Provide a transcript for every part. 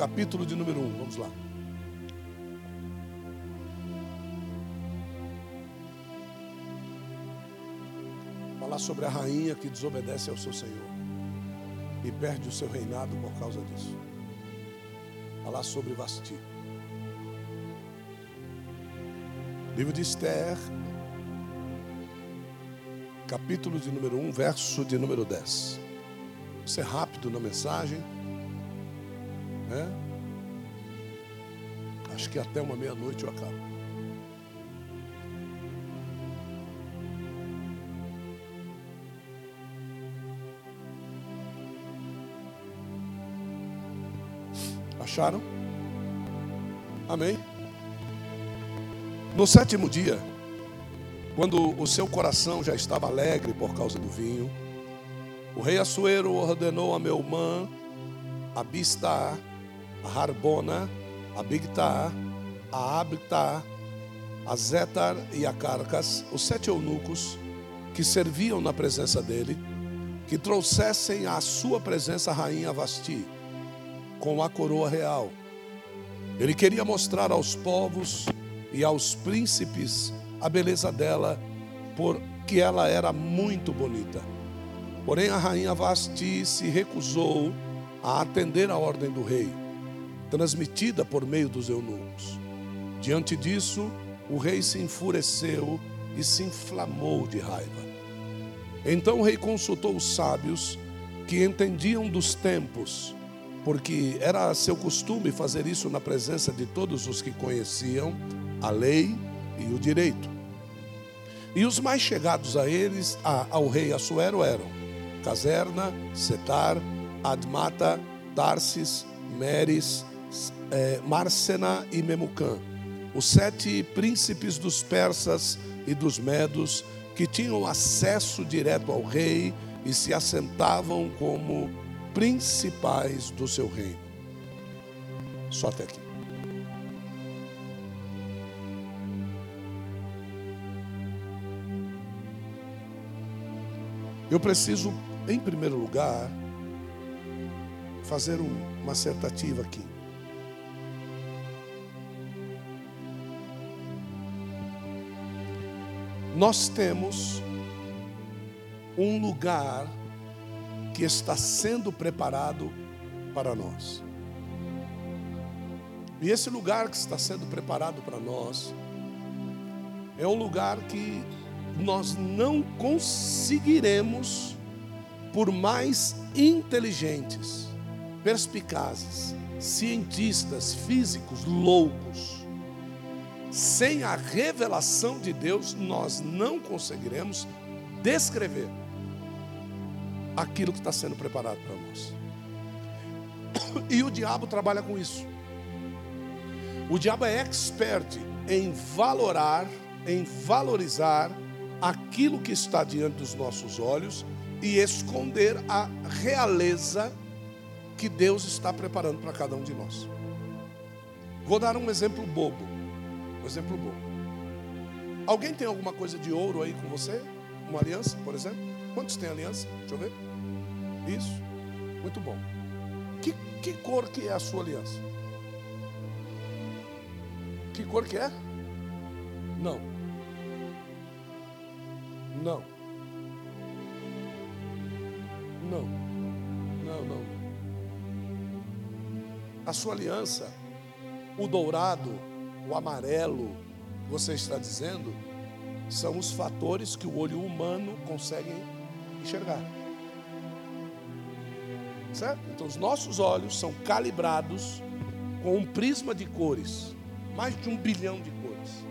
capítulo de número 1. Vamos lá. Falar sobre a rainha que desobedece ao seu Senhor e perde o seu reinado por causa disso. Falar sobre Vasti. Livro de Esther, capítulo de número 1, verso de número 10. Vou ser rápido na mensagem. Né? Acho que até uma meia-noite eu acabo. Acharam? Amém? No sétimo dia, quando o seu coração já estava alegre por causa do vinho, o rei Assuero ordenou a Meumã, a Bista, a Harbona, a Bigtar, a Abtar, a Zetar e a Carcas, os sete eunucos que serviam na presença dele, que trouxessem à sua presença a rainha Vasti com a coroa real. Ele queria mostrar aos povos e aos príncipes a beleza dela, porque ela era muito bonita. Porém, a rainha Vasti se recusou a atender a ordem do rei, transmitida por meio dos eunucos. Diante disso, o rei se enfureceu e se inflamou de raiva. Então o rei consultou os sábios que entendiam dos tempos porque era seu costume fazer isso na presença de todos os que conheciam a lei e o direito. E os mais chegados a eles, a, ao rei Assuero, eram Caserna, Setar, Admata, Tarsis, Meres, é, e Memucã, os sete príncipes dos persas e dos medos que tinham acesso direto ao rei e se assentavam como principais do seu reino. Só até aqui. Eu preciso, em primeiro lugar, fazer uma acertativa aqui. Nós temos um lugar que está sendo preparado para nós. E esse lugar que está sendo preparado para nós é um lugar que nós não conseguiremos, por mais inteligentes, perspicazes, cientistas, físicos, loucos, sem a revelação de Deus, nós não conseguiremos descrever aquilo que está sendo preparado para nós. E o diabo trabalha com isso. O diabo é expert em valorar, em valorizar aquilo que está diante dos nossos olhos e esconder a realeza que Deus está preparando para cada um de nós. Vou dar um exemplo bobo. Um exemplo bobo. Alguém tem alguma coisa de ouro aí com você? Uma aliança, por exemplo? Quantos tem aliança? Deixa eu ver. Isso. Muito bom. Que, que cor que é a sua aliança? Que cor que é? Não. Não. Não. Não, não. A sua aliança, o dourado, o amarelo, você está dizendo, são os fatores que o olho humano consegue enxergar. Certo? Então os nossos olhos são calibrados com um prisma de cores, mais de um bilhão de cores.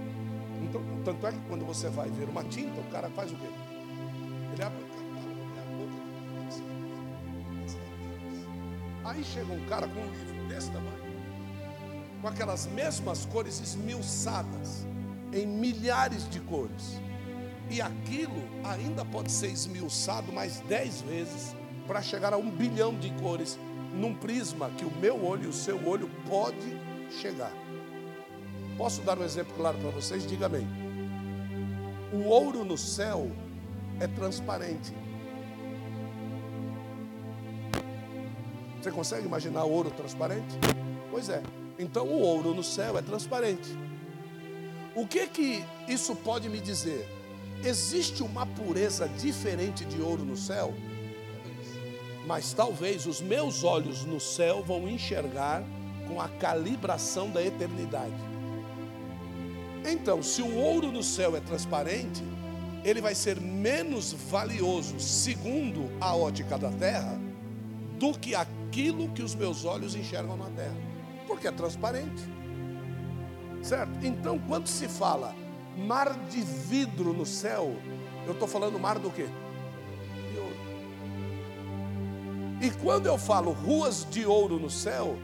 Então, tanto é que quando você vai ver uma tinta, o cara faz o quê? Ele abre a boca Aí chega um cara com um livro desse tamanho, com aquelas mesmas cores esmiuçadas, em milhares de cores. E aquilo ainda pode ser esmiuçado mais dez vezes para chegar a um bilhão de cores num prisma que o meu olho e o seu olho pode chegar. Posso dar um exemplo claro para vocês? Diga amém. O ouro no céu é transparente. Você consegue imaginar ouro transparente? Pois é. Então o ouro no céu é transparente. O que que isso pode me dizer? Existe uma pureza diferente de ouro no céu? Mas talvez os meus olhos no céu vão enxergar com a calibração da eternidade. Então, se o ouro no céu é transparente, ele vai ser menos valioso, segundo a ótica da terra, do que aquilo que os meus olhos enxergam na terra, porque é transparente. Certo? Então, quando se fala mar de vidro no céu, eu estou falando mar do quê? De ouro. E quando eu falo ruas de ouro no céu,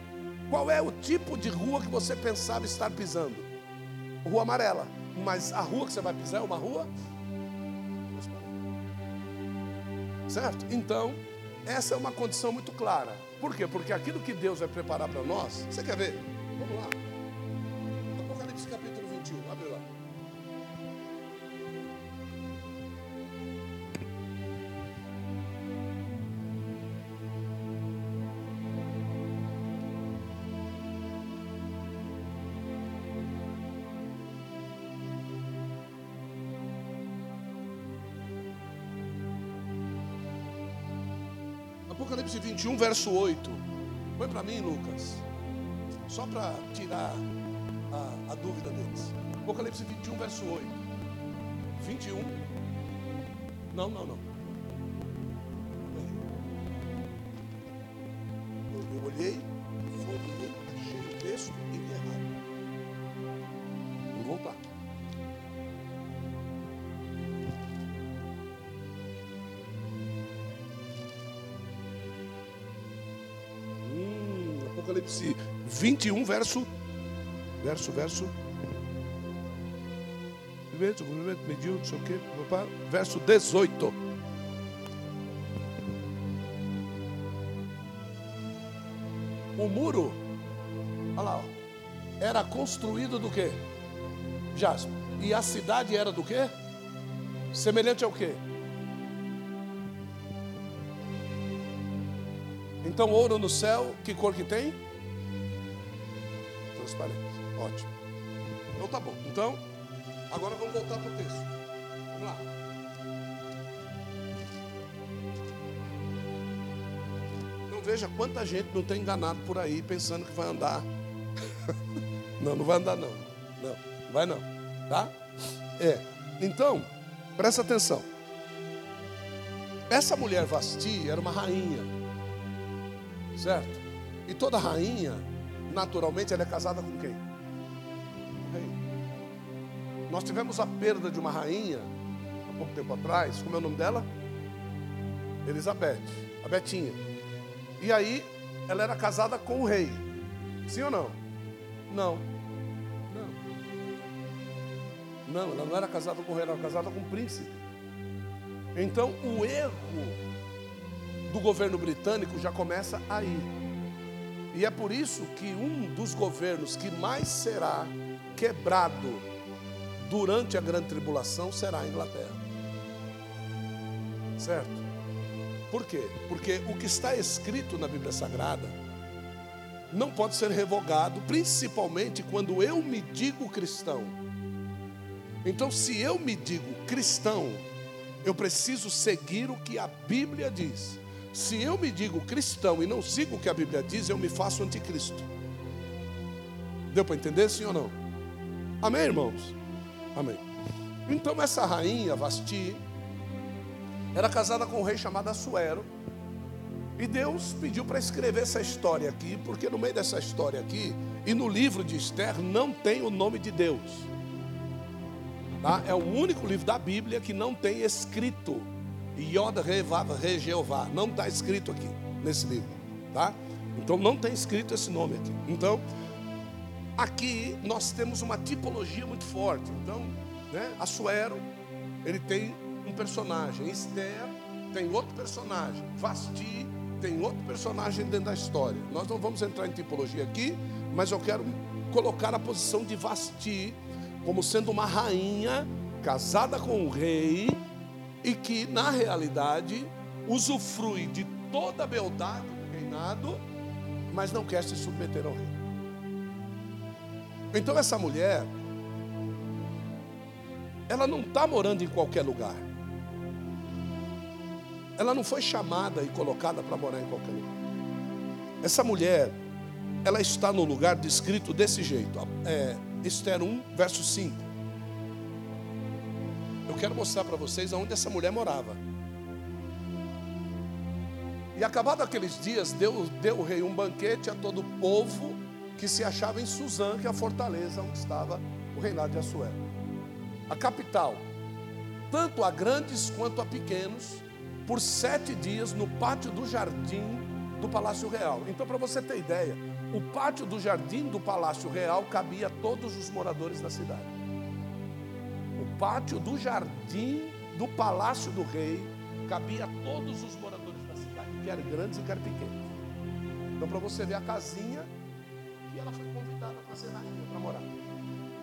qual é o tipo de rua que você pensava estar pisando? Rua amarela. Mas a rua que você vai pisar é uma rua? Certo? Então, essa é uma condição muito clara. Por quê? Porque aquilo que Deus vai preparar para nós, você quer ver? Vamos lá. Apocalipse capítulo 21, abre lá. 21, verso 8. Põe para mim, Lucas. Só para tirar a, a, dúvida deles. Apocalipse 21, verso 8. 21. Não, não, não. Apocalipse 21, verso, verso, verso. Mediu, não sei o quê, verso 18. O muro, olha lá, era construído do quê? Jaspe. E a cidade era do quê? Semelhante ao quê? Então, ouro no céu, que cor que tem? Transparente. Ótimo. Então tá bom. Então, agora vamos voltar para o texto. Vamos lá. Então veja quanta gente não tem enganado por aí pensando que vai andar. não, não vai andar não. Não, vai não. Tá? É. Então, presta atenção. Essa mulher Vasti era uma rainha. Certo? E toda rainha, naturalmente, ela é casada com quem? Com rei. Nós tivemos a perda de uma rainha, há pouco tempo atrás, como é o nome dela? Elizabeth, a Betinha. E aí, ela era casada com o rei. Sim ou não? Não. Não. Não, ela não era casada com o rei, ela era casada com o príncipe. Então, o erro do governo britânico já começa aí. E é por isso que um dos governos que mais será quebrado durante a grande tribulação será a Inglaterra. Certo? Por quê? Porque o que está escrito na Bíblia Sagrada não pode ser revogado, principalmente quando eu me digo cristão. Então, se eu me digo cristão, eu preciso seguir o que a Bíblia diz. Se eu me digo cristão e não sigo o que a Bíblia diz, eu me faço anticristo. Deu para entender, sim ou não? Amém, irmãos? Amém. Então, essa rainha, Vasti, era casada com um rei chamado Assuero. E Deus pediu para escrever essa história aqui, porque no meio dessa história aqui, e no livro de Esther, não tem o nome de Deus. Tá? É o único livro da Bíblia que não tem escrito Yod Re Jeová. Não está escrito aqui nesse livro, tá? Então não tem escrito esse nome aqui. Então, aqui nós temos uma tipologia muito forte. Então, né, Assuero, ele tem um personagem, Esther tem outro personagem, Vasti tem outro personagem dentro da história. Nós não vamos entrar em tipologia aqui, mas eu quero colocar a posição de Vasti como sendo uma rainha casada com um rei e que, na realidade, usufrui de toda a beldade do reinado, mas não quer se submeter ao rei. Então essa mulher, ela não está morando em qualquer lugar. Ela não foi chamada e colocada para morar em qualquer lugar. Essa mulher, ela está no lugar descrito desse jeito. É, Esther 1, verso 5. Eu quero mostrar para vocês aonde essa mulher morava. E acabado aqueles dias, deu, deu o rei um banquete a todo o povo que se achava em Suzã, que é a fortaleza onde estava o reinado de Assuero. A capital, tanto a grandes quanto a pequenos, por sete dias no pátio do jardim do Palácio Real. Então, para você ter ideia, o pátio do jardim do Palácio Real cabia a todos os moradores da cidade. Pátio do jardim do Palácio do Rei cabia todos os moradores da cidade, quer grandes e quer pequenos. Então, para você ver a casinha que ela foi convidada para ser rainha, para morar.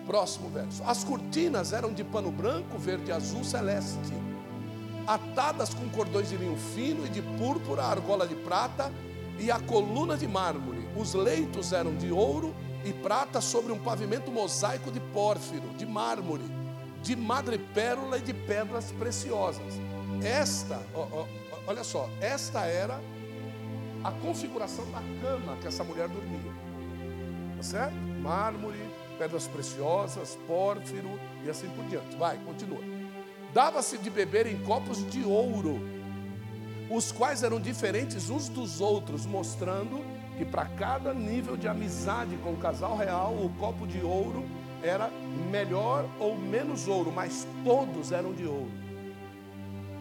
Próximo verso. As cortinas eram de pano branco, verde, azul, celeste, atadas com cordões de linho fino e de púrpura, argola de prata e a coluna de mármore. Os leitos eram de ouro e prata sobre um pavimento mosaico de pórfiro, de mármore, de madrepérola e de pedras preciosas. Esta, ó, ó, olha só, esta era a configuração da cama que essa mulher dormia. Tá certo? Mármore, pedras preciosas, pórfiro e assim por diante. Vai, continua. Dava-se de beber em copos de ouro os quais eram diferentes uns dos outros, mostrando que para cada nível de amizade com o casal real, o copo de ouro era melhor ou menos ouro, mas todos eram de ouro.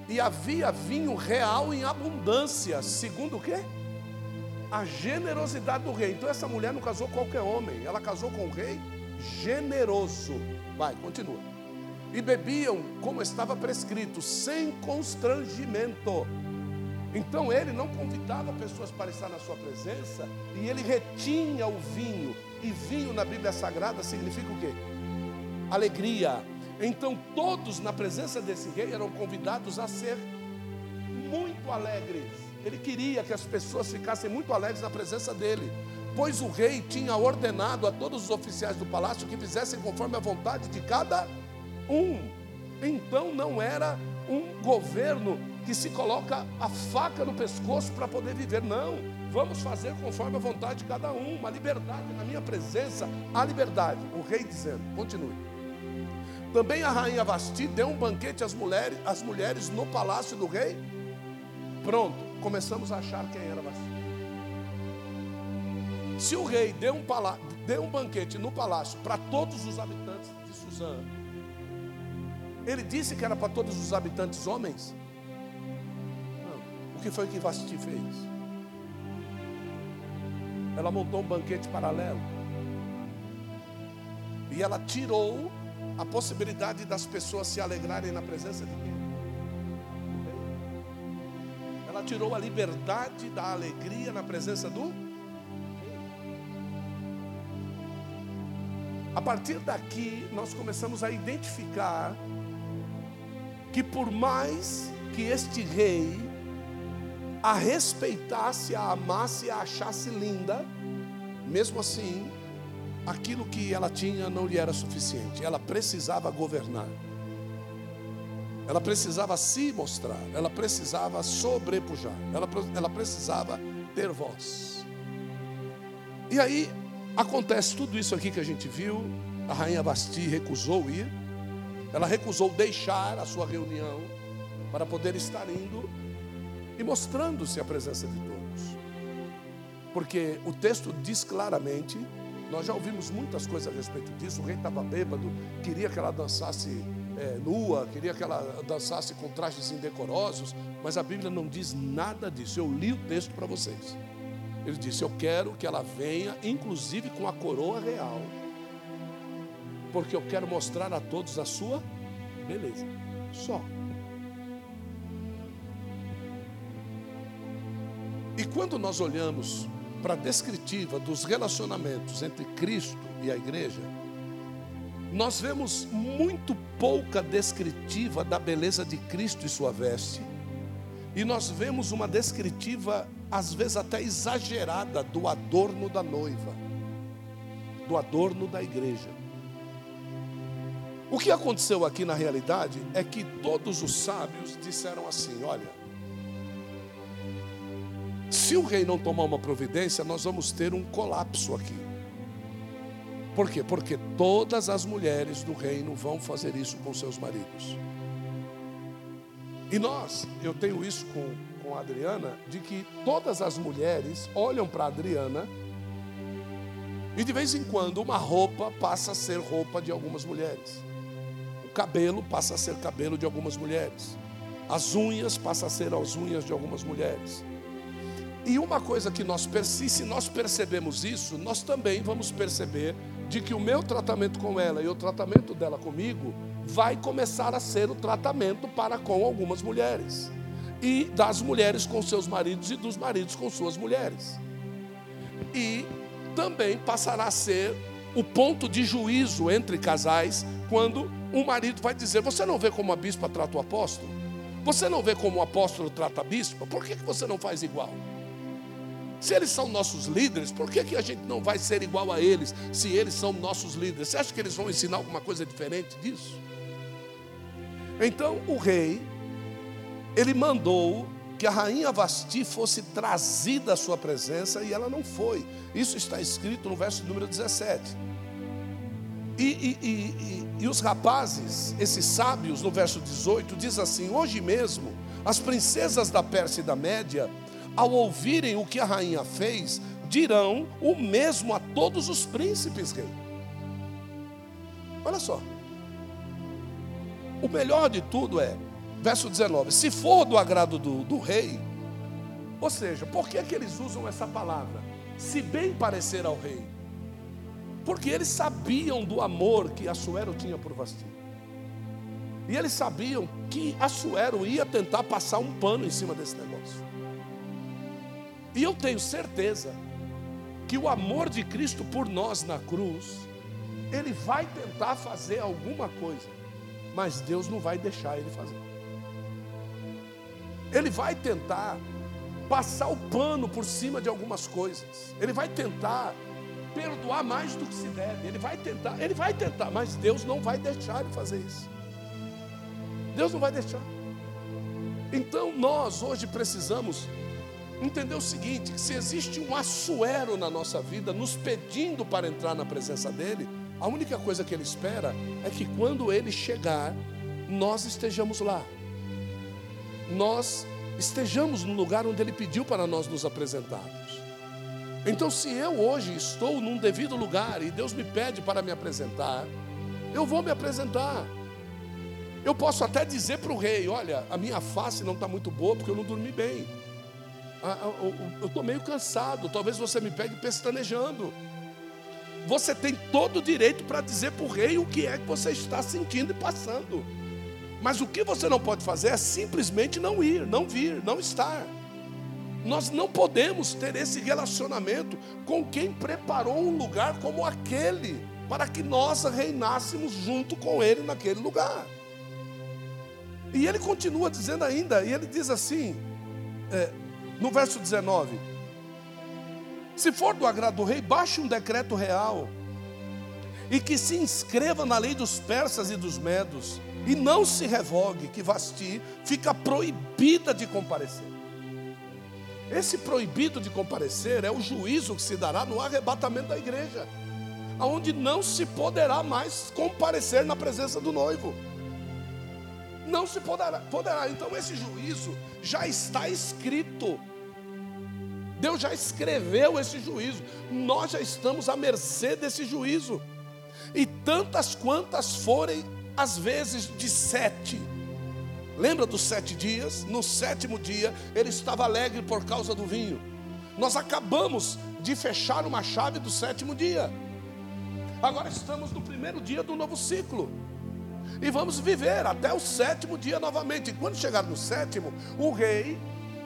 E havia vinho real em abundância, segundo o quê? A generosidade do rei. Então essa mulher não casou com qualquer homem, ela casou com o rei generoso. Vai, continua. E bebiam como estava prescrito, sem constrangimento então ele não convidava pessoas para estar na sua presença e ele retinha o vinho. E vinho na Bíblia Sagrada significa o quê? Alegria. Então todos na presença desse rei eram convidados a ser muito alegres. Ele queria que as pessoas ficassem muito alegres na presença dele, pois o rei tinha ordenado a todos os oficiais do palácio que fizessem conforme a vontade de cada um. Então não era um governo que se coloca a faca no pescoço para poder viver. Não, vamos fazer conforme a vontade de cada um, uma liberdade na minha presença, a liberdade. O rei dizendo, continue. Também a rainha Vasti deu um banquete às mulheres, às mulheres no palácio do rei. Pronto, começamos a achar quem era Vasti. Se o rei deu um, deu um banquete no palácio para todos os habitantes de Suzã, ele disse que era para todos os habitantes homens? Não. O que foi que Vasti fez? Ela montou um banquete paralelo. E ela tirou a possibilidade das pessoas se alegrarem na presença de quem? Ela tirou a liberdade da alegria na presença do A partir daqui, nós começamos a identificar que por mais que este rei a respeitasse, a amasse, a achasse linda, mesmo assim, aquilo que ela tinha não lhe era suficiente. Ela precisava governar. Ela precisava se mostrar, ela precisava sobrepujar, ela, ela precisava ter voz. E aí acontece tudo isso aqui que a gente viu. A rainha Basti recusou ir. Ela recusou deixar a sua reunião para poder estar indo e mostrando-se a presença de todos. Porque o texto diz claramente, nós já ouvimos muitas coisas a respeito disso. O rei estava bêbado, queria que ela dançasse é, nua, queria que ela dançasse com trajes indecorosos, mas a Bíblia não diz nada disso. Eu li o texto para vocês. Ele disse: Eu quero que ela venha, inclusive com a coroa real porque eu quero mostrar a todos a sua beleza. Só. Quando nós olhamos para a descritiva dos relacionamentos entre Cristo e a igreja, nós vemos muito pouca descritiva da beleza de Cristo e sua veste, e nós vemos uma descritiva, às vezes até exagerada, do adorno da noiva do adorno da igreja. O que aconteceu aqui na realidade é que todos os sábios disseram assim: olha, se o rei não tomar uma providência, nós vamos ter um colapso aqui. Por quê? Porque todas as mulheres do reino vão fazer isso com seus maridos. E nós, eu tenho isso com, com a Adriana, de que todas as mulheres olham para a Adriana e de vez em quando uma roupa passa a ser roupa de algumas mulheres. O cabelo passa a ser cabelo de algumas mulheres. As unhas passam a ser as unhas de algumas mulheres. E uma coisa que nós, se nós percebemos isso, nós também vamos perceber de que o meu tratamento com ela e o tratamento dela comigo vai começar a ser o tratamento para com algumas mulheres. E das mulheres com seus maridos e dos maridos com suas mulheres. E também passará a ser o ponto de juízo entre casais quando um marido vai dizer: Você não vê como a bispa trata o apóstolo? Você não vê como o apóstolo trata a bispa? Por que você não faz igual? Se eles são nossos líderes, por que, que a gente não vai ser igual a eles se eles são nossos líderes? Você acha que eles vão ensinar alguma coisa diferente disso? Então o rei, ele mandou que a rainha Vasti fosse trazida à sua presença e ela não foi. Isso está escrito no verso número 17. E, e, e, e, os rapazes, esses sábios, no verso 18, diz assim: Hoje mesmo, as princesas da Pérsia e da Média ao ouvirem o que a rainha fez, dirão o mesmo a todos os príncipes, rei. Olha só. O melhor de tudo é, verso 19: se for do agrado do, do rei, ou seja, por que, é que eles usam essa palavra? Se bem parecer ao rei. Porque eles sabiam do amor que Assuero tinha por Vasti. E eles sabiam que Assuero ia tentar passar um pano em cima desse negócio. E eu tenho certeza que o amor de Cristo por nós na cruz, ele vai tentar fazer alguma coisa, mas Deus não vai deixar ele fazer. Ele vai tentar passar o pano por cima de algumas coisas. Ele vai tentar perdoar mais do que se deve. Ele vai tentar, ele vai tentar, mas Deus não vai deixar ele fazer isso. Deus não vai deixar. Então nós hoje precisamos entender o seguinte: se existe um assuero na nossa vida, nos pedindo para entrar na presença dEle, a única coisa que Ele espera é que quando Ele chegar, nós estejamos lá. Nós estejamos no lugar onde Ele pediu para nós nos apresentarmos. Então, se eu hoje estou num devido lugar e Deus me pede para me apresentar, eu vou me apresentar. Eu posso até dizer para o rei: olha, a minha face não está muito boa porque eu não dormi bem. Ah, ah, eu estou meio cansado, talvez você me pegue pestanejando. Você tem todo o direito para dizer para o rei o que é que você está sentindo e passando. Mas o que você não pode fazer é simplesmente não ir, não vir, não estar. Nós não podemos ter esse relacionamento com quem preparou um lugar como aquele, para que nós reinássemos junto com ele naquele lugar. E ele continua dizendo ainda, e ele diz assim: é, no verso 19: Se for do agrado do rei, baixe um decreto real e que se inscreva na lei dos persas e dos medos, e não se revogue que Vasti fica proibida de comparecer. Esse proibido de comparecer é o juízo que se dará no arrebatamento da igreja, aonde não se poderá mais comparecer na presença do noivo. Não se poderá, poderá. Então esse juízo já está escrito. Deus já escreveu esse juízo. Nós já estamos à mercê desse juízo. E tantas quantas forem as vezes de sete. Lembra dos sete dias? No sétimo dia, ele estava alegre por causa do vinho. Nós acabamos de fechar uma chave do sétimo dia. Agora estamos no primeiro dia do novo ciclo. E vamos viver até o sétimo dia novamente. E quando chegar no sétimo, o rei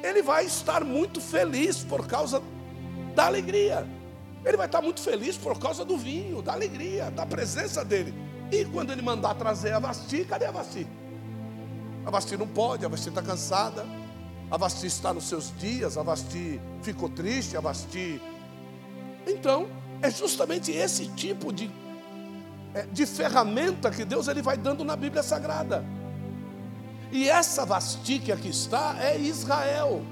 ele vai estar muito feliz por causa da alegria. Ele vai estar muito feliz por causa do vinho, da alegria, da presença dele. E quando ele mandar trazer a Vasti, cadê a Vasti? A Vasti não pode, a Vasti está cansada, a Vasti está nos seus dias, a Vasti ficou triste, a Vasti. Então, É justamente esse tipo de, é, de ferramenta que Deus ele vai dando na Bíblia Sagrada. E essa Vasti que está é Israel.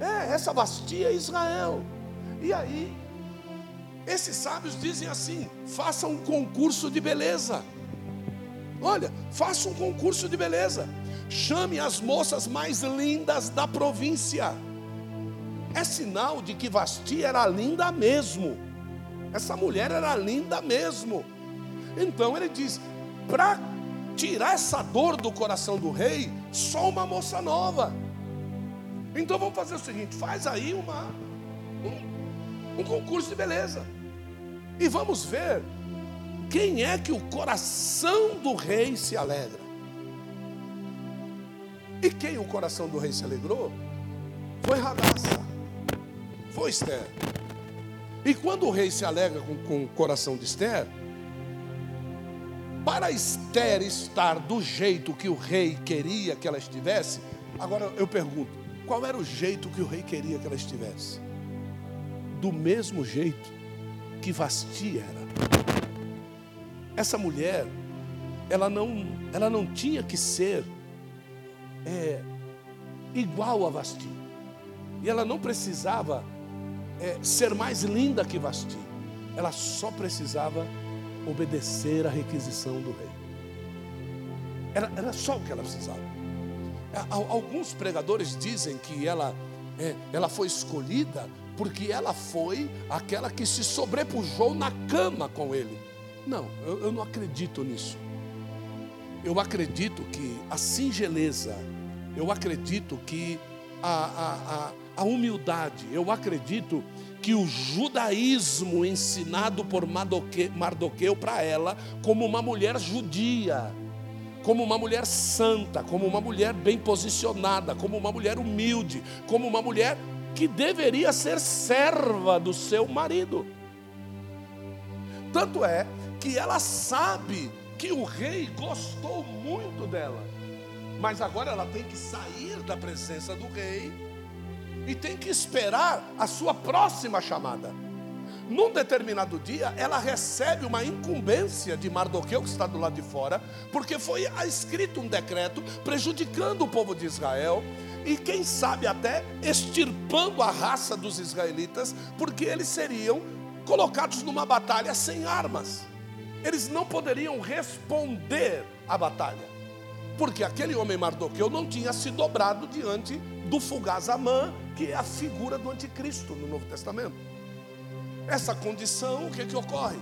É, essa Vasti é Israel. E aí, esses sábios dizem assim: faça um concurso de beleza. Olha, faça um concurso de beleza. Chame as moças mais lindas da província. É sinal de que Vasti era linda mesmo. Essa mulher era linda mesmo. Então ele diz: para tirar essa dor do coração do rei, só uma moça nova. Então vamos fazer o seguinte: faz aí uma, um, um concurso de beleza. E vamos ver quem é que o coração do rei se alegra. E quem o coração do rei se alegrou foi Radassa, foi Esther. E quando o rei se alegra com, com o coração de Esther, para Esther estar do jeito que o rei queria que ela estivesse, agora eu pergunto: qual era o jeito que o rei queria que ela estivesse? Do mesmo jeito que Vasti era. Essa mulher, ela não, ela não tinha que ser é, igual a Vasti. E ela não precisava é, ser mais linda que Vasti. Ela só precisava obedecer à requisição do rei. Era, era só o que ela precisava. Alguns pregadores dizem que ela, é, ela foi escolhida porque ela foi aquela que se sobrepujou na cama com ele. Não, eu, eu não acredito nisso. Eu acredito que a singeleza, eu acredito que a, a, a, a humildade, eu acredito que o judaísmo ensinado por Mardoqueu para ela, como uma mulher judia, como uma mulher santa, como uma mulher bem posicionada, como uma mulher humilde, como uma mulher que deveria ser serva do seu marido. Tanto é que ela sabe que o rei gostou muito dela, mas agora ela tem que sair da presença do rei e tem que esperar a sua próxima chamada. Num determinado dia, ela recebe uma incumbência de Mardoqueu, que está do lado de fora, porque foi escrito um decreto prejudicando o povo de Israel e, quem sabe, até extirpando a raça dos israelitas, porque eles seriam colocados numa batalha sem armas. Eles não poderiam responder à batalha, porque aquele homem Mardoqueu não tinha se dobrado diante do fugaz Amã, que é a figura do anticristo no Novo Testamento. Essa condição, o que, que ocorre?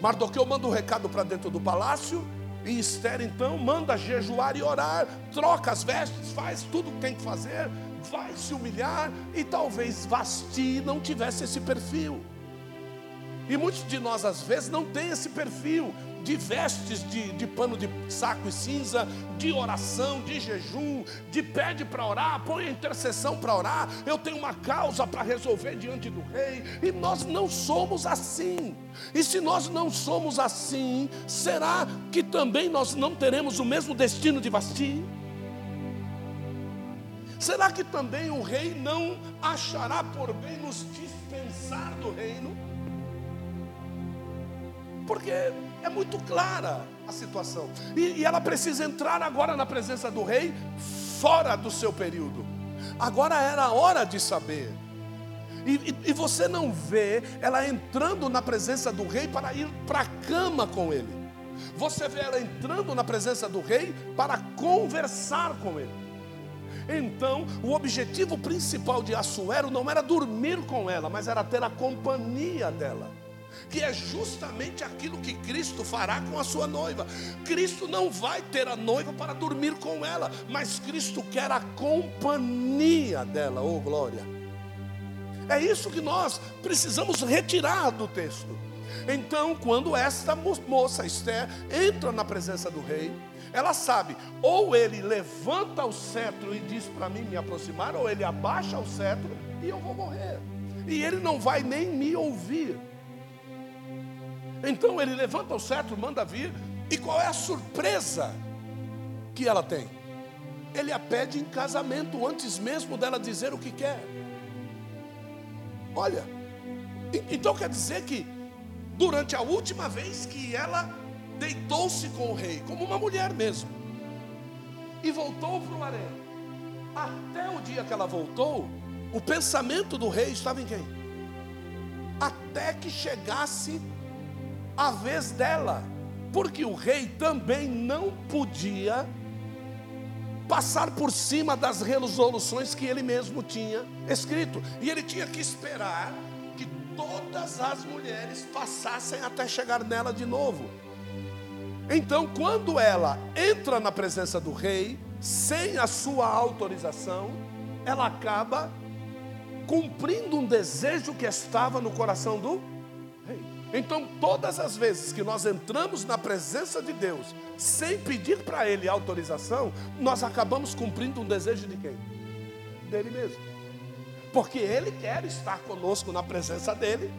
Mardoqueu manda um recado para dentro do palácio, e Esther então manda jejuar e orar, troca as vestes, faz tudo o que tem que fazer, vai se humilhar, e talvez Vasti não tivesse esse perfil. E muitos de nós, às vezes, não tem esse perfil de vestes de, de pano de saco e cinza, de oração, de jejum, de pede para orar, põe a intercessão para orar. Eu tenho uma causa para resolver diante do rei, e nós não somos assim. E se nós não somos assim, será que também nós não teremos o mesmo destino de Vasti? Será que também o rei não achará por bem nos dispensar do reino? porque é muito clara a situação. E, e, ela precisa entrar agora na presença do rei, fora do seu período. Agora era a hora de saber. E, e, e você não vê ela entrando na presença do rei para ir para a cama com ele. Você vê ela entrando na presença do rei para conversar com ele. Então, o objetivo principal de Assuero não era dormir com ela, mas era ter a companhia dela que é justamente aquilo que Cristo fará com a sua noiva. Cristo não vai ter a noiva para dormir com ela, mas Cristo quer a companhia dela, oh glória. É isso que nós precisamos retirar do texto. Então, quando esta moça Esther entra na presença do rei, ela sabe, ou ele levanta o cetro e diz para mim me aproximar, ou ele abaixa o cetro e eu vou morrer. E ele não vai nem me ouvir. Então ele levanta o cetro, manda vir, e qual é a surpresa que ela tem? Ele a pede em casamento antes mesmo dela dizer o que quer. Olha, Então quer dizer que durante a última vez que ela deitou-se com o rei, como uma mulher mesmo, e voltou para o harém. Até o dia que ela voltou, o pensamento do rei estava em quem? Até que chegasse a vez dela, porque o rei também não podia passar por cima das resoluções que ele mesmo tinha escrito, e ele tinha que esperar que todas as mulheres passassem até chegar nela de novo. Então, quando ela entra na presença do rei, sem a sua autorização, ela acaba cumprindo um desejo que estava no coração do. Então, todas as vezes que nós entramos na presença de Deus, sem pedir para Ele autorização, nós acabamos cumprindo um desejo de quem? Dele mesmo. Porque Ele quer estar conosco na presença dele,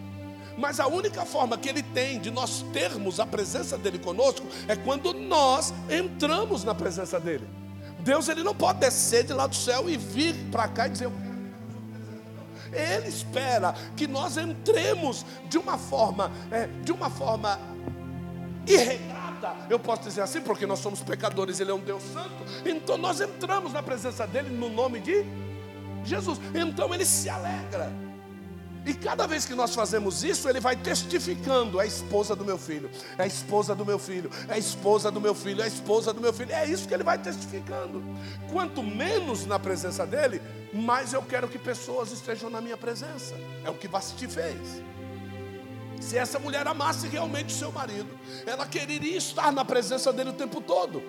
mas a única forma que ele tem de nós termos a presença dele conosco é quando nós entramos na presença dele. Deus ele não pode descer de lá do céu e vir para cá e dizer ele espera que nós entremos de uma forma, é, de uma forma irregrada. Eu posso dizer assim, porque nós somos pecadores, Ele é um Deus santo. Então nós entramos na presença dEle no nome de Jesus. Então Ele se alegra. E cada vez que nós fazemos isso, ele vai testificando: é a esposa do meu filho, é a esposa do meu filho, é a esposa do meu filho, é a esposa do meu filho. É isso que ele vai testificando. Quanto menos na presença dele, mais eu quero que pessoas estejam na minha presença. É o que Vasti fez. Se essa mulher amasse realmente o seu marido, ela quereria estar na presença dele o tempo todo.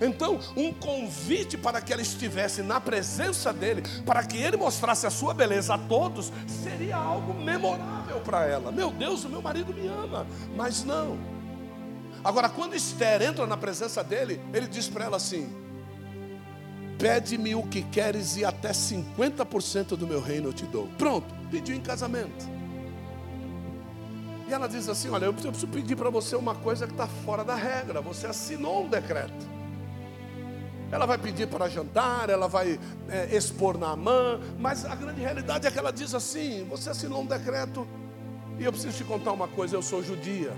Então, um convite para que ela estivesse na presença dele, para que ele mostrasse a sua beleza a todos, seria algo memorável para ela. Meu Deus, o meu marido me ama, mas não. Agora, quando Esther entra na presença dele, ele diz para ela assim: Pede-me o que queres e até 50% do meu reino eu te dou. Pronto, pediu em casamento. E ela diz assim: Olha, eu preciso pedir para você uma coisa que está fora da regra. Você assinou um decreto. Ela vai pedir para jantar, ela vai é, expor na mão, mas a grande realidade é que ela diz assim: Você assinou um decreto, e eu preciso te contar uma coisa: eu sou judia,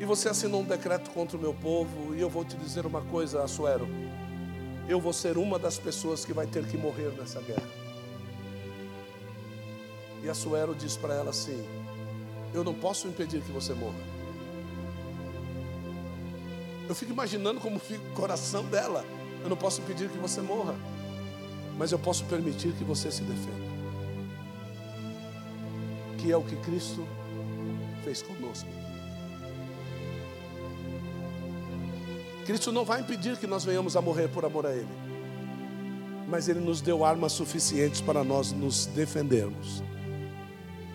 e você assinou um decreto contra o meu povo, e eu vou te dizer uma coisa, Assuero: eu vou ser uma das pessoas que vai ter que morrer nessa guerra. E Assuero diz para ela assim: Eu não posso impedir que você morra. Eu fico imaginando como fica o coração dela. Eu não posso pedir que você morra, mas eu posso permitir que você se defenda. Que é o que Cristo fez conosco. Cristo não vai impedir que nós venhamos a morrer por amor a Ele, mas Ele nos deu armas suficientes para nós nos defendermos,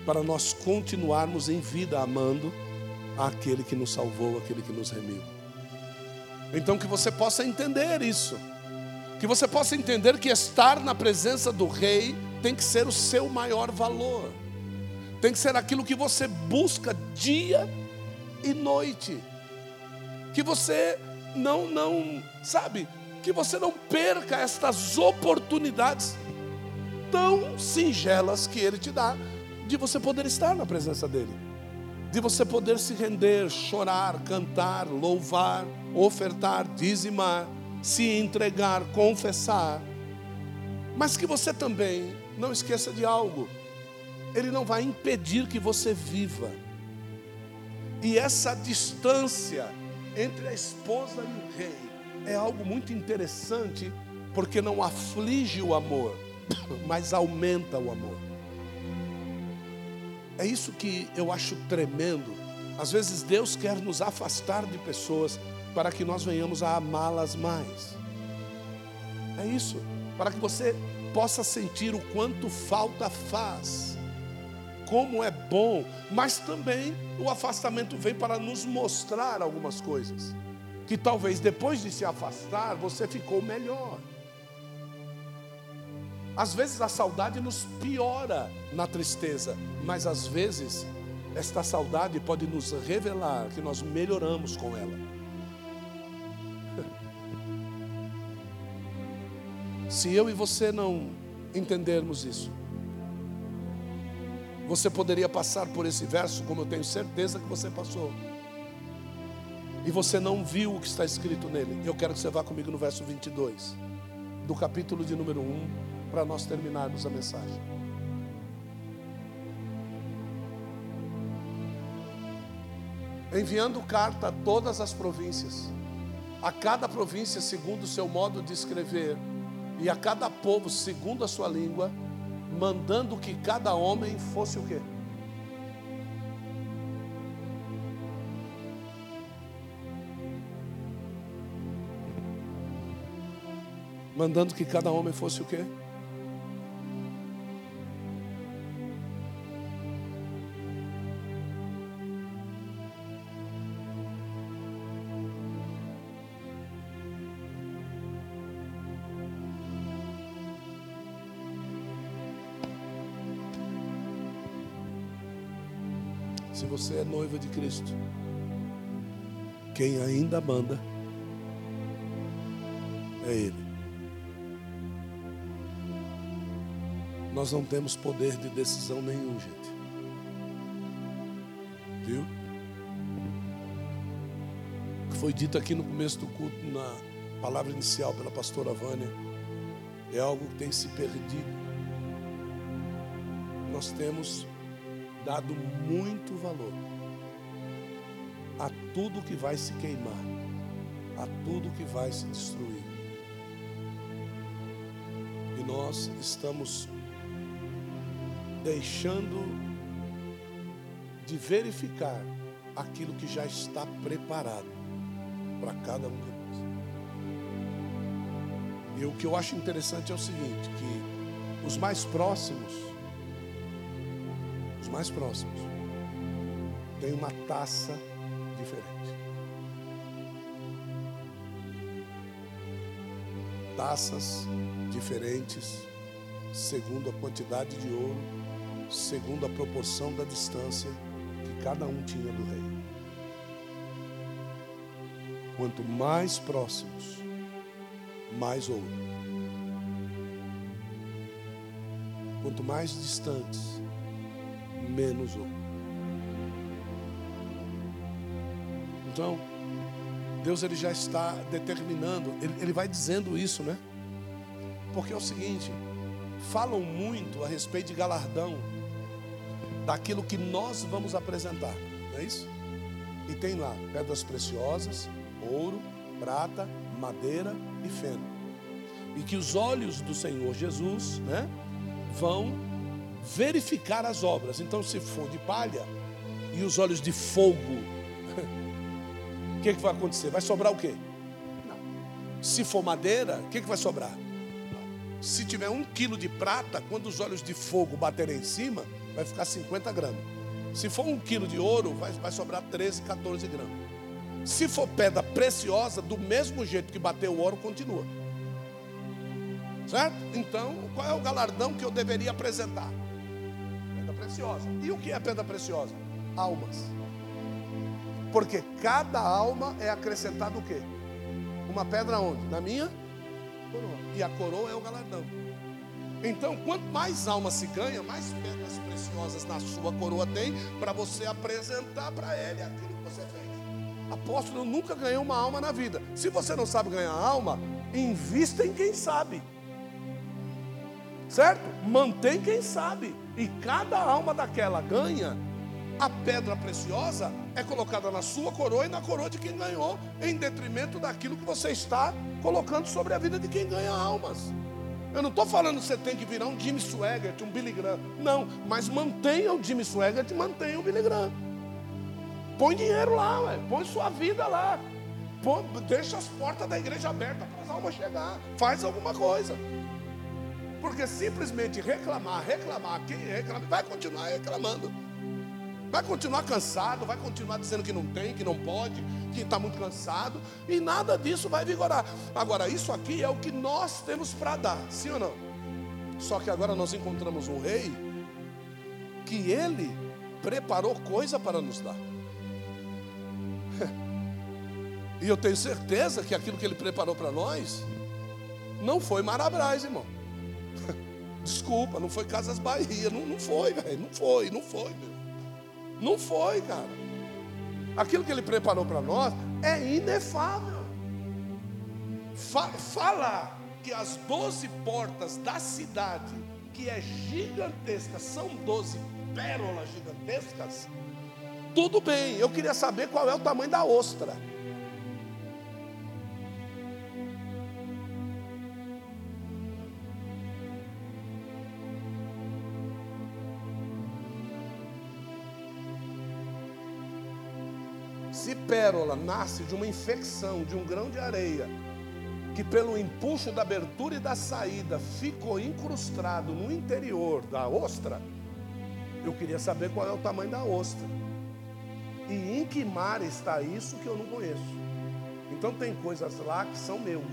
para nós continuarmos em vida amando aquele que nos salvou, aquele que nos remiu. Então que você possa entender isso. Que você possa entender que estar na presença do rei tem que ser o seu maior valor. Tem que ser aquilo que você busca dia e noite. Que você não não, sabe, que você não perca estas oportunidades tão singelas que ele te dá de você poder estar na presença dele. De você poder se render, chorar, cantar, louvar ofertar, dizimar, se entregar, confessar. Mas que você também não esqueça de algo. Ele não vai impedir que você viva. E essa distância entre a esposa e o rei é algo muito interessante, porque não aflige o amor, mas aumenta o amor. É isso que eu acho tremendo. Às vezes Deus quer nos afastar de pessoas para que nós venhamos a amá-las mais. É isso, para que você possa sentir o quanto falta faz, como é bom, mas também o afastamento vem para nos mostrar algumas coisas, que talvez depois de se afastar você ficou melhor. Às vezes a saudade nos piora na tristeza, mas às vezes esta saudade pode nos revelar que nós melhoramos com ela. Se eu e você não entendermos isso, Você poderia passar por esse verso, como eu tenho certeza que você passou, e você não viu o que está escrito nele. Eu quero que você vá comigo no verso 22, do capítulo de número 1, para nós terminarmos a mensagem. Enviando carta a todas as províncias, a cada província segundo o seu modo de escrever, e a cada povo segundo a sua língua, mandando que cada homem fosse o quê? Mandando que cada homem fosse o quê? Você é noiva de Cristo, quem ainda manda é Ele. Nós não temos poder de decisão nenhum, gente. Viu? O que foi dito aqui no começo do culto, na palavra inicial pela pastora Vânia, é algo que tem se perdido. Nós temos dado muito valor a tudo que vai se queimar, a tudo que vai se destruir. E nós estamos deixando de verificar aquilo que já está preparado para cada um de nós. E o que eu acho interessante é o seguinte, que os mais próximos, os mais próximos, têm uma taça diferente. Taças diferentes, segundo a quantidade de ouro segundo a proporção da distância que cada um tinha do rei. Quanto mais próximos, mais ouro. Quanto mais distantes, menos ouro. Então, Deus ele já está determinando, ele, ele vai dizendo isso, né? Porque é o seguinte, falam muito a respeito de galardão daquilo que nós vamos apresentar, não é isso? E tem lá pedras preciosas, ouro, prata, madeira e feno. E que os olhos do Senhor Jesus, né, vão verificar as obras. Então, se for de palha e os olhos de fogo, o que, que vai acontecer? Vai sobrar o quê? Não. Se for madeira, o que, que vai sobrar? Se tiver um quilo de prata, quando os olhos de fogo baterem em cima, vai ficar 50 gramas. Se for um quilo de ouro, vai, vai sobrar 13, 14 gramas. Se for pedra preciosa, do mesmo jeito que bateu o ouro, continua. Certo? Então, qual é o galardão que eu deveria apresentar? Preciosa. E o que é pedra preciosa? Almas. Porque cada alma é acrescentado o quê? Uma pedra onde? Na minha coroa. E a coroa é o galardão. Então, quanto mais alma se ganha, mais pedras preciosas na sua coroa tem para você apresentar para ele aquilo que você fez. Apóstolo, eu nunca ganhei uma alma na vida. Se você não sabe ganhar alma, invista em quem sabe. Certo? Mantém quem sabe. E cada alma daquela ganha, a pedra preciosa é colocada na sua coroa e na coroa de quem ganhou, em detrimento daquilo que você está colocando sobre a vida de quem ganha almas. Eu não estou falando que você tem que virar um Jimmy Swaggart, um Billy Graham. Não, mas mantenha o Jimmy Swaggart e mantenha o Billy Graham. Põe dinheiro lá, ué. põe sua vida lá. Põe, deixa as portas da igreja abertas para as almas chegar. Faz alguma coisa. Porque simplesmente reclamar, reclamar, quem reclama, vai continuar reclamando. Vai continuar cansado, vai continuar dizendo que não tem, que não pode, que está muito cansado, e nada disso vai vigorar. Agora, isso aqui é o que nós temos para dar, sim ou não? Só que agora nós encontramos um rei que ele preparou coisa para nos dar. E eu tenho certeza que aquilo que ele preparou para nós não foi marabras, irmão. Desculpa, não foi Casas Bahia. Não, não foi, velho. Não foi, não foi, meu. Não foi, cara. Aquilo que ele preparou para nós é inefável. Fala que as doze portas da cidade, que é gigantesca, são doze pérolas gigantescas. Tudo bem, eu queria saber qual é o tamanho da ostra. Se pérola nasce de uma infecção, de um grão de areia, que pelo empuxo da abertura e da saída ficou incrustado no interior da ostra, eu queria saber qual é o tamanho da ostra. E em que mar está isso que eu não conheço. Então tem coisas lá que são meus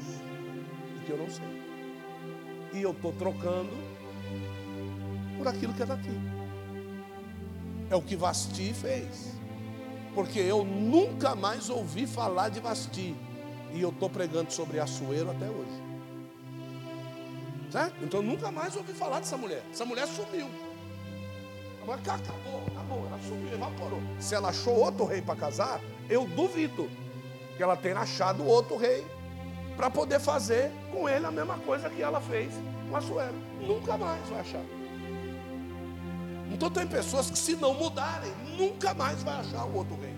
e que eu não sei. E eu estou trocando por aquilo que é daqui. É o que Vasti fez porque eu nunca mais ouvi falar de Vasti. E eu estou pregando sobre Açoeiro até hoje. Certo? Então eu nunca mais ouvi falar dessa mulher. Essa mulher sumiu. Agora acabou, acabou, ela sumiu, evaporou. Se ela achou outro rei para casar, eu duvido que ela tenha achado outro rei para poder fazer com ele a mesma coisa que ela fez com Açoeiro. Nunca mais vai achar. Então tem pessoas que se não mudarem, nunca mais vai achar o outro rei.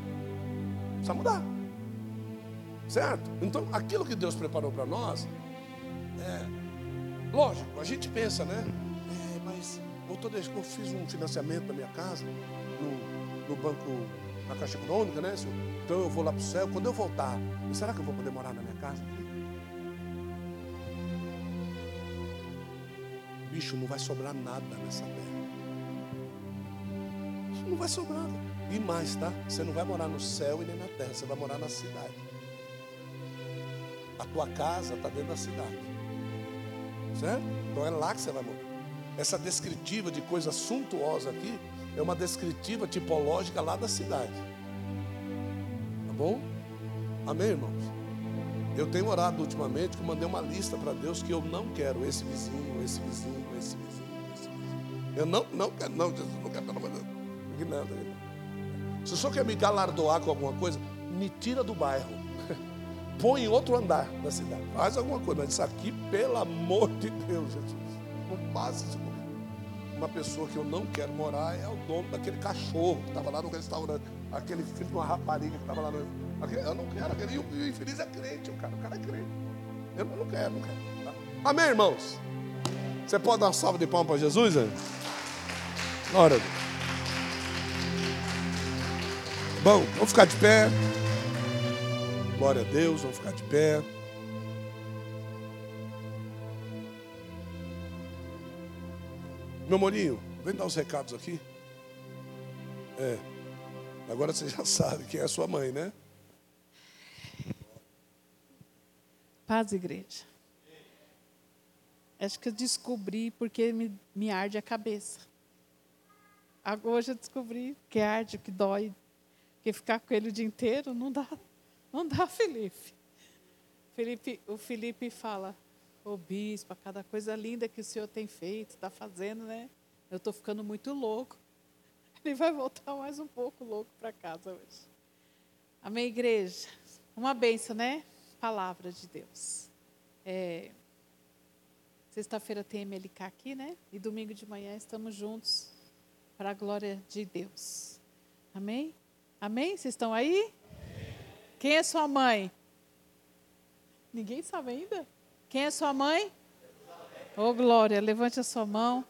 Precisa mudar. Certo? Então aquilo que Deus preparou para nós, é, lógico, a gente pensa, né? É, mas eu, tô, eu fiz um financiamento na minha casa, no, no banco, na Caixa Econômica, né? Então eu vou lá para o céu. Quando eu voltar, será que eu vou poder morar na minha casa? Bicho, não vai sobrar nada nessa terra não vai sobrar. E mais, tá? Você não vai morar no céu e nem na terra, você vai morar na cidade. A tua casa está dentro da cidade. Certo? Então é lá que você vai morar. Essa descritiva de coisa suntuosa aqui é uma descritiva tipológica lá da cidade. Tá bom? Amém, irmãos? Eu tenho orado ultimamente que mandei uma lista para Deus que eu não quero esse vizinho, esse vizinho, esse vizinho, esse vizinho. Eu não, não quero, não, Jesus, não quero, pelo amor Se o senhor quer me galardoar com alguma coisa, me tira do bairro. Põe em outro andar da cidade. Faz alguma coisa. Mas isso aqui, pelo amor de Deus, Jesus. Não passe isso comigo. Uma pessoa que eu não quero morar é o dono daquele cachorro que estava lá no restaurante. Aquele filho de uma rapariga que estava lá no. Eu não quero. Aquele, e o infeliz é crente, o cara. O cara é crente. Eu não quero, não quero. Tá? Amém, irmãos? Você pode dar uma salva de palmas para Jesus? Glória a Deus. Bom, vamos ficar de pé. Glória a Deus, vamos ficar de pé. Meu molinho, vem dar os recados aqui. É. Agora você já sabe quem é a sua mãe, né? Paz, igreja. Acho que eu descobri porque me, me arde a cabeça. Agora eu descobri que arde, que dói porque ficar com ele o dia inteiro não dá, não dá, Felipe. Felipe o Felipe fala, ô bispo, cada coisa linda que o senhor tem feito, está fazendo, né? Eu estou ficando muito louco. Ele vai voltar mais um pouco louco para casa hoje. Amém, igreja? Uma benção, né? Palavra de Deus. É, Sexta-feira tem MLK aqui, né? E domingo de manhã estamos juntos para a glória de Deus. Amém? Amém? Vocês estão aí? Quem é sua mãe? Ninguém sabe ainda? Quem é sua mãe? Ô oh, glória, levante a sua mão.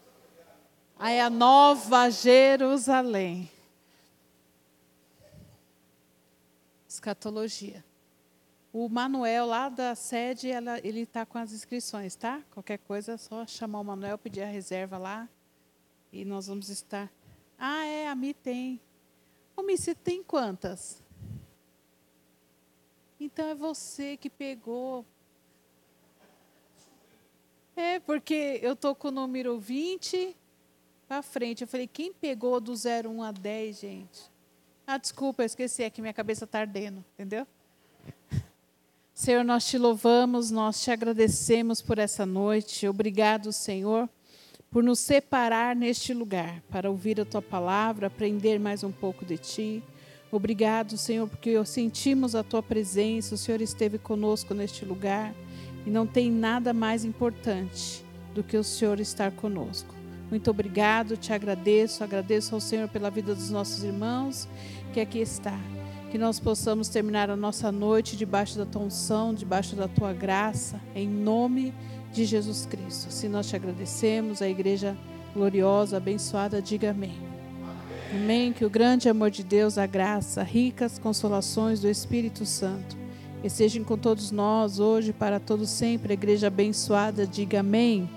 Aí é a nova Jerusalém. Escatologia. O Manuel lá da sede, ela, ele está com as inscrições, tá? Qualquer coisa é só chamar o Manuel, pedir a reserva lá. E nós vamos estar. Ah, é, a Mi tem. Ô, Mi, você tem quantas? Então é você que pegou. É, porque eu tô com o número 20 para frente. Eu falei, quem pegou do 01 a 10, gente? Ah, desculpa, eu esqueci, é que minha cabeça está ardendo, entendeu? Senhor, nós te louvamos, nós te agradecemos por essa noite. Obrigado, Senhor, por nos separar neste lugar para ouvir a tua palavra, aprender mais um pouco de ti. Obrigado, Senhor, porque sentimos a tua presença, o Senhor esteve conosco neste lugar e não tem nada mais importante do que o Senhor estar conosco. Muito obrigado, te agradeço, agradeço ao Senhor pela vida dos nossos irmãos que aqui está. Que nós possamos terminar a nossa noite debaixo da tua unção, debaixo da tua graça, em nome de Jesus Cristo. Se nós te agradecemos, a igreja gloriosa, abençoada, diga amém. Amém. Que o grande amor de Deus, a graça, ricas consolações do Espírito Santo estejam com todos nós hoje, para todos sempre. A igreja abençoada, diga amém.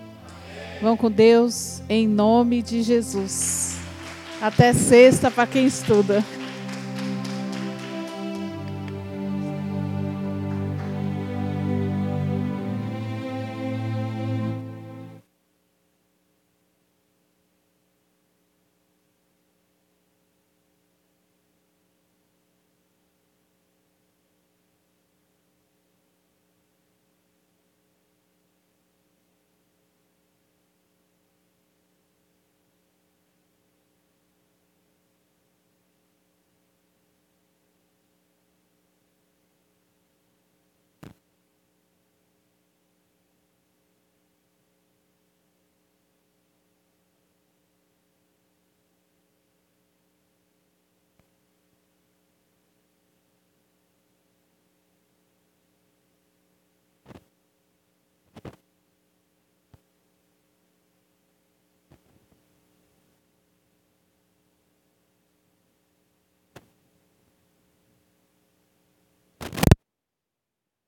Vão com Deus, em nome de Jesus. Até sexta para quem estuda.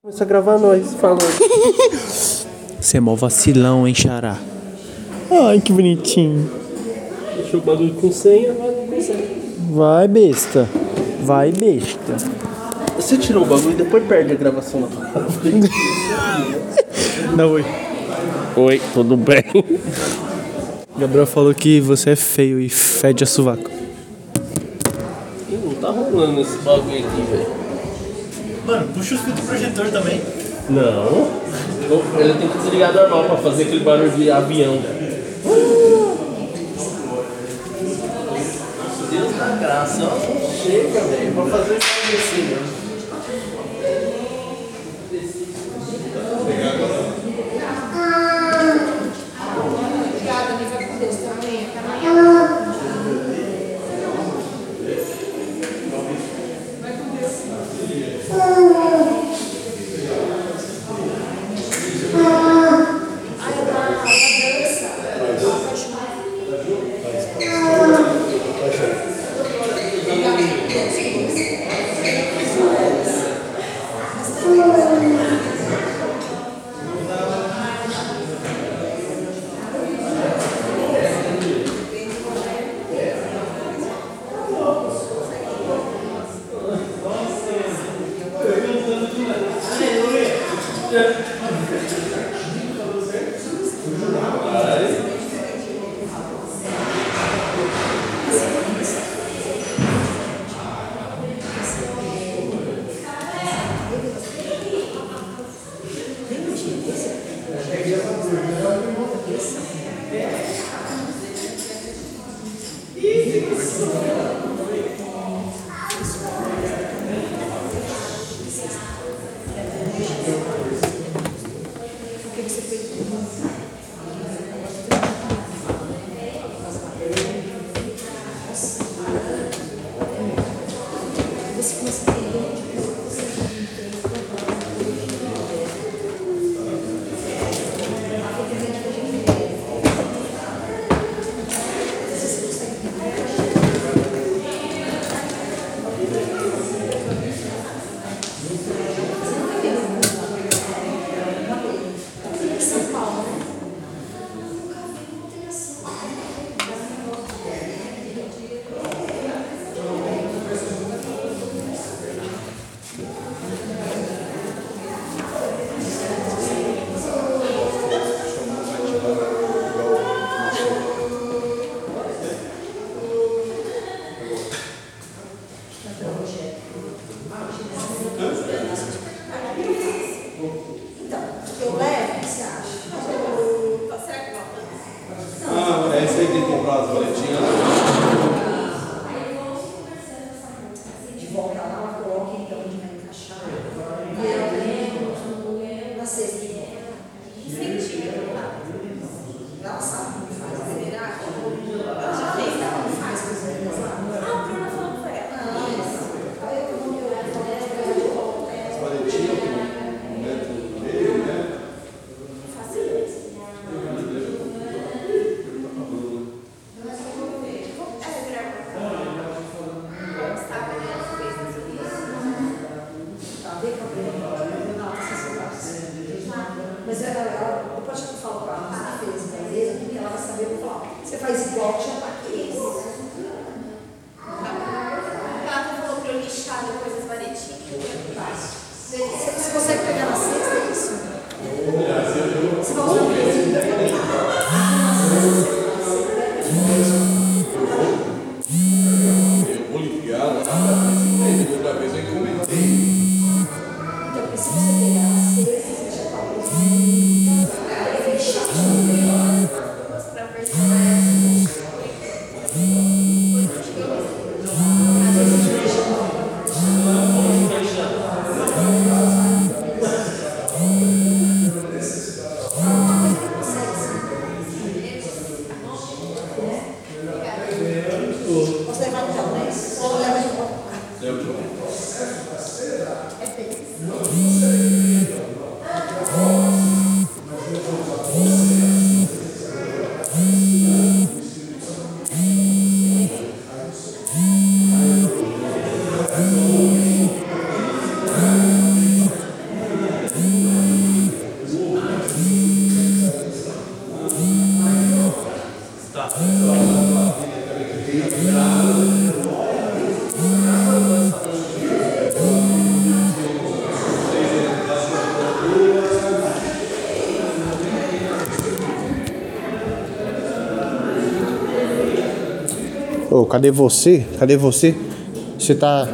Começa a gravar nós falando. Você é mó vacilão, hein, Xará? Ai, que bonitinho. Deixou o bagulho com senha, vai com senha. Vai, besta. Vai, besta. Você tirou o bagulho e depois perde a gravação na palavra. Dá oi. Oi, tudo bem? Gabriel falou que você é feio e fede a sovaco. Ih, Não tá rolando esse bagulho aqui, velho. Mano, puxa o filtro projetor também. Não. Ele tem que desligar normal pra fazer aquele barulho de avião. Deus da graça, ó. Chega, velho. Pra fazer isso assim, né? Você cadê você? Cadê você? Você tá.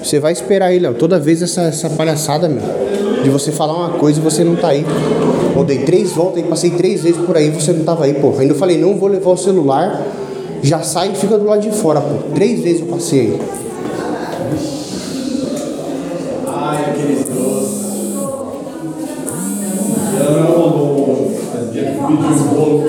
Você vai esperar aí, Léo. Toda vez essa, essa palhaçada, meu. De você falar uma coisa e você não tá aí. Eu dei três voltas e passei três vezes por aí você não tava aí, pô. Ainda eu falei, não vou levar o celular. Já sai e fica do lado de fora, pô. Três vezes eu passei aí.